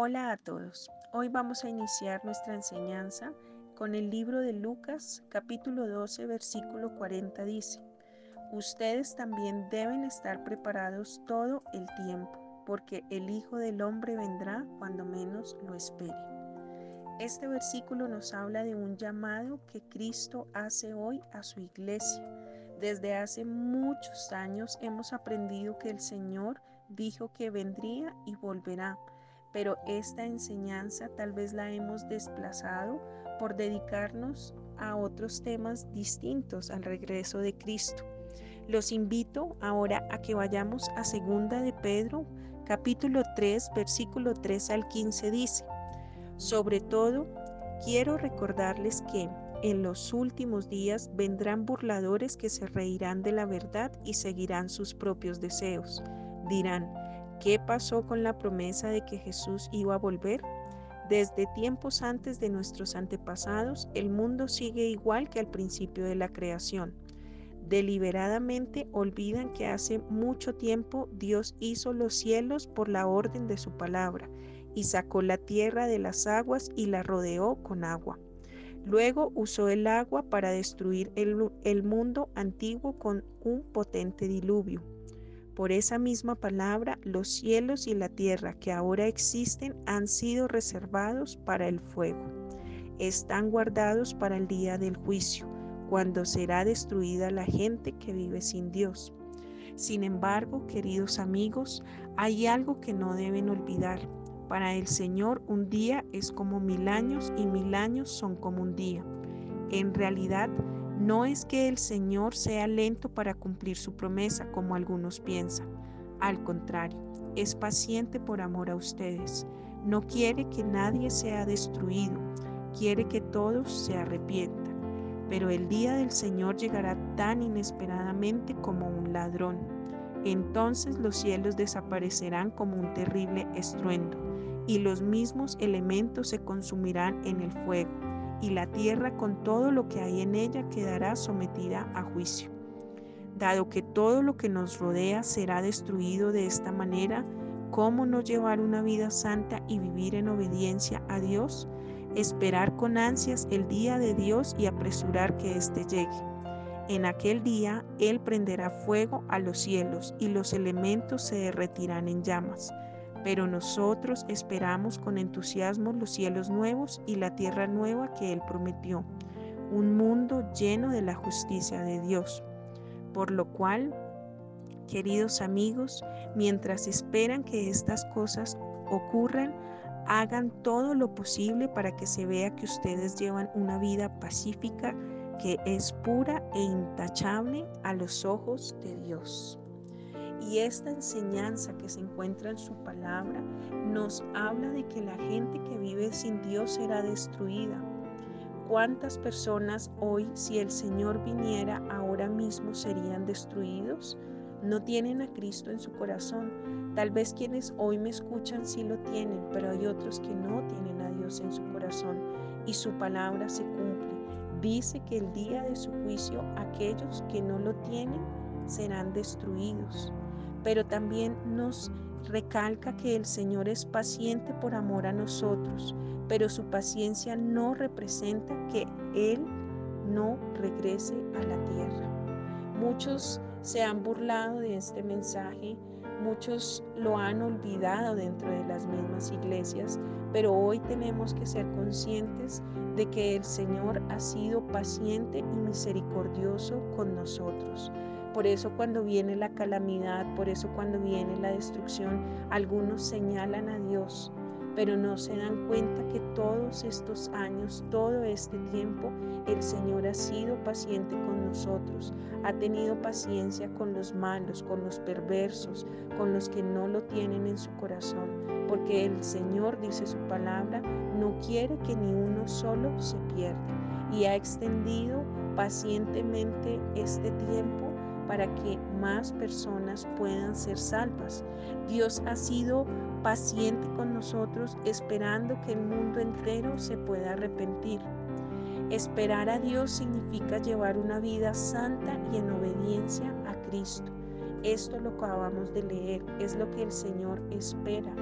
Hola a todos. Hoy vamos a iniciar nuestra enseñanza con el libro de Lucas capítulo 12 versículo 40 dice, Ustedes también deben estar preparados todo el tiempo, porque el Hijo del Hombre vendrá cuando menos lo espere. Este versículo nos habla de un llamado que Cristo hace hoy a su iglesia. Desde hace muchos años hemos aprendido que el Señor dijo que vendría y volverá pero esta enseñanza tal vez la hemos desplazado por dedicarnos a otros temas distintos al regreso de Cristo. Los invito ahora a que vayamos a segunda de Pedro, capítulo 3, versículo 3 al 15 dice: Sobre todo, quiero recordarles que en los últimos días vendrán burladores que se reirán de la verdad y seguirán sus propios deseos. Dirán, ¿Qué pasó con la promesa de que Jesús iba a volver? Desde tiempos antes de nuestros antepasados, el mundo sigue igual que al principio de la creación. Deliberadamente olvidan que hace mucho tiempo Dios hizo los cielos por la orden de su palabra y sacó la tierra de las aguas y la rodeó con agua. Luego usó el agua para destruir el, el mundo antiguo con un potente diluvio por esa misma palabra, los cielos y la tierra que ahora existen han sido reservados para el fuego. Están guardados para el día del juicio, cuando será destruida la gente que vive sin Dios. Sin embargo, queridos amigos, hay algo que no deben olvidar. Para el Señor un día es como mil años y mil años son como un día. En realidad, no es que el Señor sea lento para cumplir su promesa, como algunos piensan. Al contrario, es paciente por amor a ustedes. No quiere que nadie sea destruido, quiere que todos se arrepientan. Pero el día del Señor llegará tan inesperadamente como un ladrón. Entonces los cielos desaparecerán como un terrible estruendo, y los mismos elementos se consumirán en el fuego y la tierra con todo lo que hay en ella quedará sometida a juicio. Dado que todo lo que nos rodea será destruido de esta manera, ¿cómo no llevar una vida santa y vivir en obediencia a Dios? Esperar con ansias el día de Dios y apresurar que éste llegue. En aquel día Él prenderá fuego a los cielos y los elementos se derretirán en llamas pero nosotros esperamos con entusiasmo los cielos nuevos y la tierra nueva que Él prometió, un mundo lleno de la justicia de Dios. Por lo cual, queridos amigos, mientras esperan que estas cosas ocurran, hagan todo lo posible para que se vea que ustedes llevan una vida pacífica que es pura e intachable a los ojos de Dios. Y esta enseñanza que se encuentra en su palabra nos habla de que la gente que vive sin Dios será destruida. ¿Cuántas personas hoy, si el Señor viniera ahora mismo, serían destruidos? No tienen a Cristo en su corazón. Tal vez quienes hoy me escuchan sí lo tienen, pero hay otros que no tienen a Dios en su corazón y su palabra se cumple. Dice que el día de su juicio aquellos que no lo tienen serán destruidos pero también nos recalca que el Señor es paciente por amor a nosotros, pero su paciencia no representa que Él no regrese a la tierra. Muchos se han burlado de este mensaje, muchos lo han olvidado dentro de las mismas iglesias, pero hoy tenemos que ser conscientes de que el Señor ha sido paciente y misericordioso con nosotros. Por eso cuando viene la calamidad, por eso cuando viene la destrucción, algunos señalan a Dios, pero no se dan cuenta que todos estos años, todo este tiempo, el Señor ha sido paciente con nosotros, ha tenido paciencia con los malos, con los perversos, con los que no lo tienen en su corazón, porque el Señor, dice su palabra, no quiere que ni uno solo se pierda y ha extendido pacientemente este tiempo para que más personas puedan ser salvas. Dios ha sido paciente con nosotros esperando que el mundo entero se pueda arrepentir. Esperar a Dios significa llevar una vida santa y en obediencia a Cristo. Esto lo acabamos de leer, es lo que el Señor espera.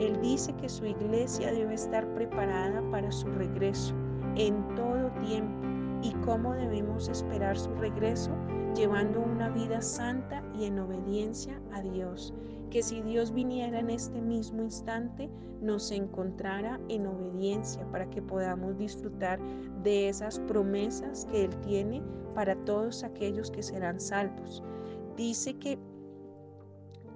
Él dice que su iglesia debe estar preparada para su regreso en todo tiempo y cómo debemos esperar su regreso llevando una vida santa y en obediencia a Dios. Que si Dios viniera en este mismo instante, nos encontrara en obediencia para que podamos disfrutar de esas promesas que Él tiene para todos aquellos que serán salvos. Dice que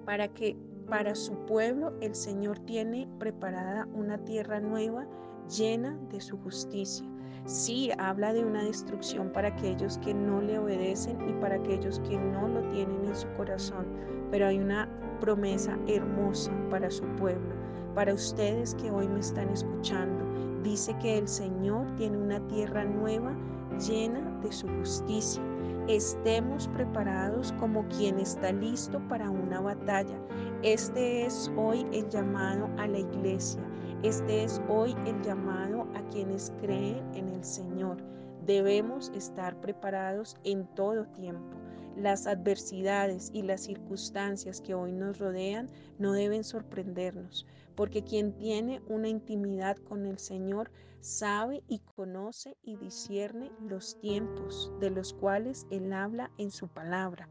para que para su pueblo el Señor tiene preparada una tierra nueva llena de su justicia. Sí, habla de una destrucción para aquellos que no le obedecen y para aquellos que no lo tienen en su corazón, pero hay una promesa hermosa para su pueblo, para ustedes que hoy me están escuchando. Dice que el Señor tiene una tierra nueva llena de su justicia. Estemos preparados como quien está listo para una batalla. Este es hoy el llamado a la iglesia. Este es hoy el llamado a quienes creen en el Señor. Debemos estar preparados en todo tiempo. Las adversidades y las circunstancias que hoy nos rodean no deben sorprendernos, porque quien tiene una intimidad con el Señor sabe y conoce y discierne los tiempos de los cuales Él habla en su palabra.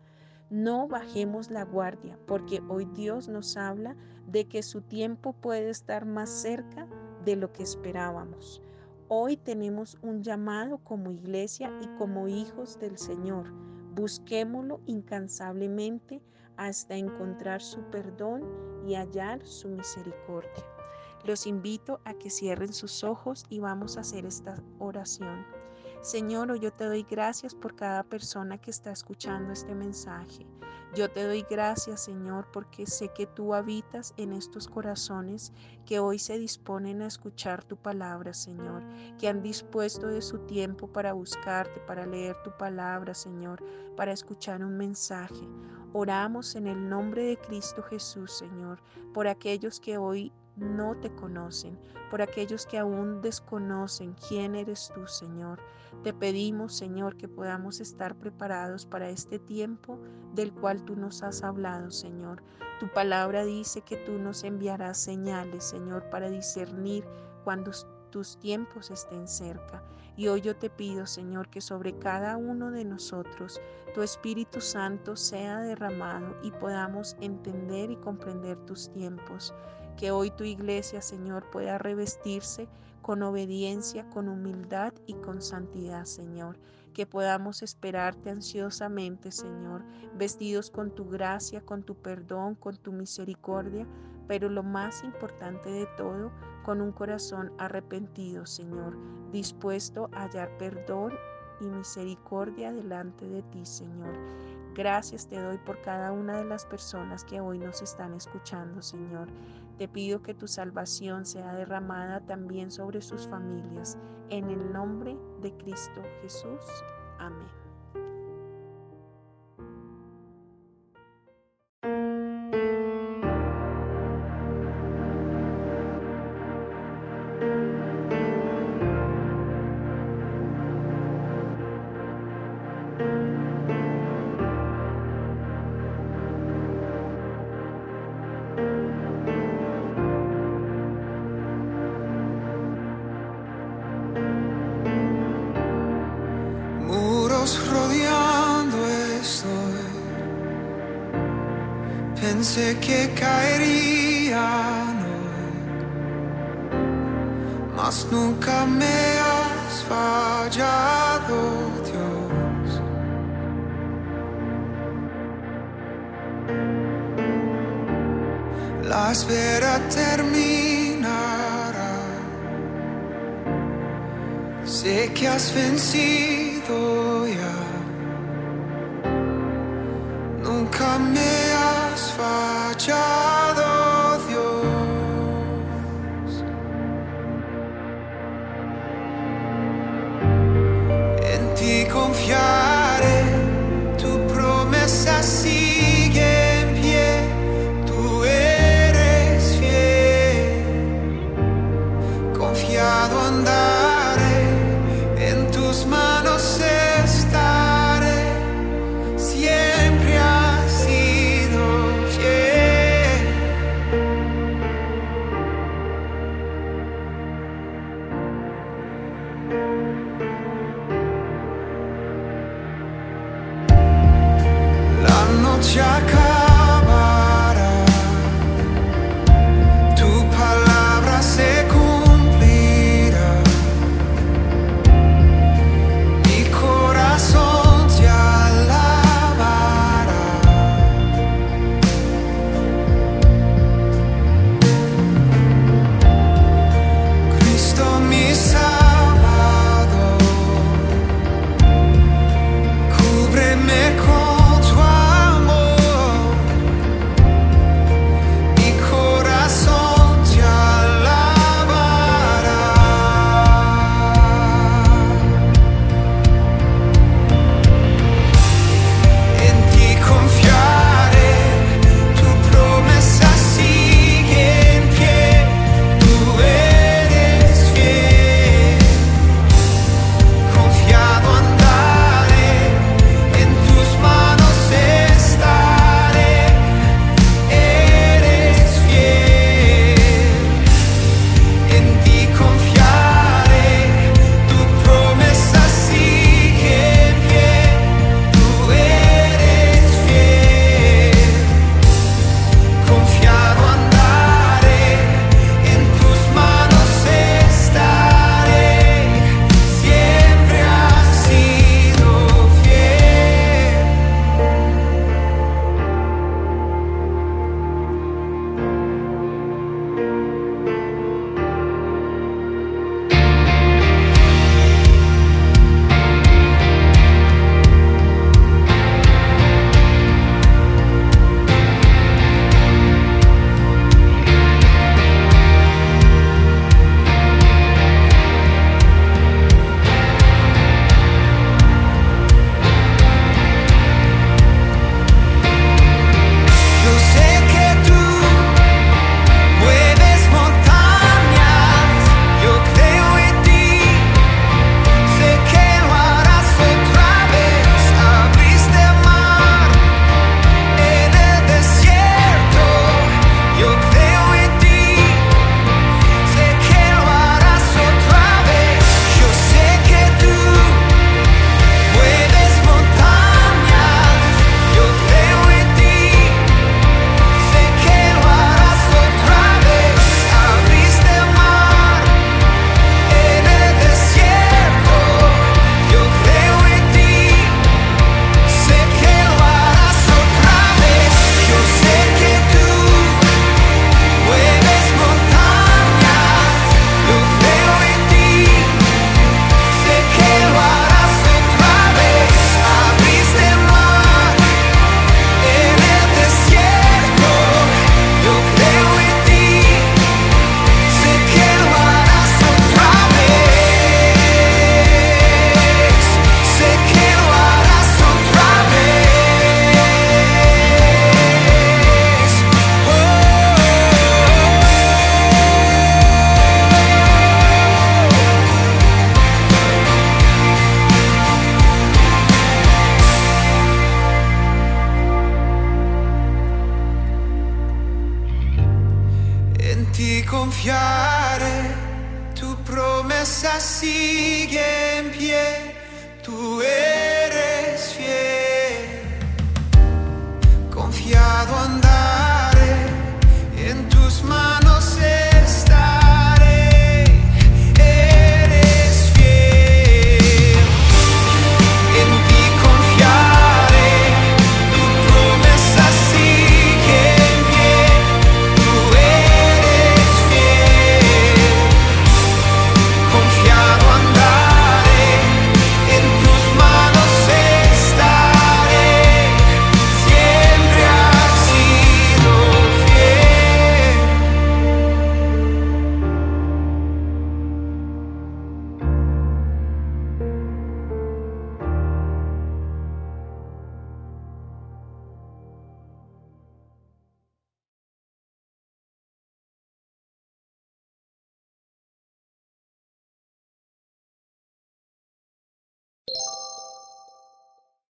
No bajemos la guardia, porque hoy Dios nos habla de que su tiempo puede estar más cerca de lo que esperábamos. Hoy tenemos un llamado como iglesia y como hijos del Señor. Busquémoslo incansablemente hasta encontrar su perdón y hallar su misericordia. Los invito a que cierren sus ojos y vamos a hacer esta oración. Señor, yo te doy gracias por cada persona que está escuchando este mensaje. Yo te doy gracias, Señor, porque sé que tú habitas en estos corazones que hoy se disponen a escuchar tu palabra, Señor, que han dispuesto de su tiempo para buscarte, para leer tu palabra, Señor, para escuchar un mensaje. Oramos en el nombre de Cristo Jesús, Señor, por aquellos que hoy no te conocen, por aquellos que aún desconocen quién eres tú, Señor. Te pedimos, Señor, que podamos estar preparados para este tiempo del cual tú nos has hablado, Señor. Tu palabra dice que tú nos enviarás señales, Señor, para discernir cuando tus tiempos estén cerca. Y hoy yo te pido, Señor, que sobre cada uno de nosotros tu Espíritu Santo sea derramado y podamos entender y comprender tus tiempos. Que hoy tu iglesia, Señor, pueda revestirse con obediencia, con humildad y con santidad, Señor. Que podamos esperarte ansiosamente, Señor, vestidos con tu gracia, con tu perdón, con tu misericordia, pero lo más importante de todo, con un corazón arrepentido, Señor, dispuesto a hallar perdón y misericordia delante de ti, Señor. Gracias te doy por cada una de las personas que hoy nos están escuchando, Señor. Te pido que tu salvación sea derramada también sobre sus familias. En el nombre de Cristo Jesús. Amén. Pensé que caerían mas nunca me has fallado, Dios. La espera terminará. Sé que has vencido ya. Nunca me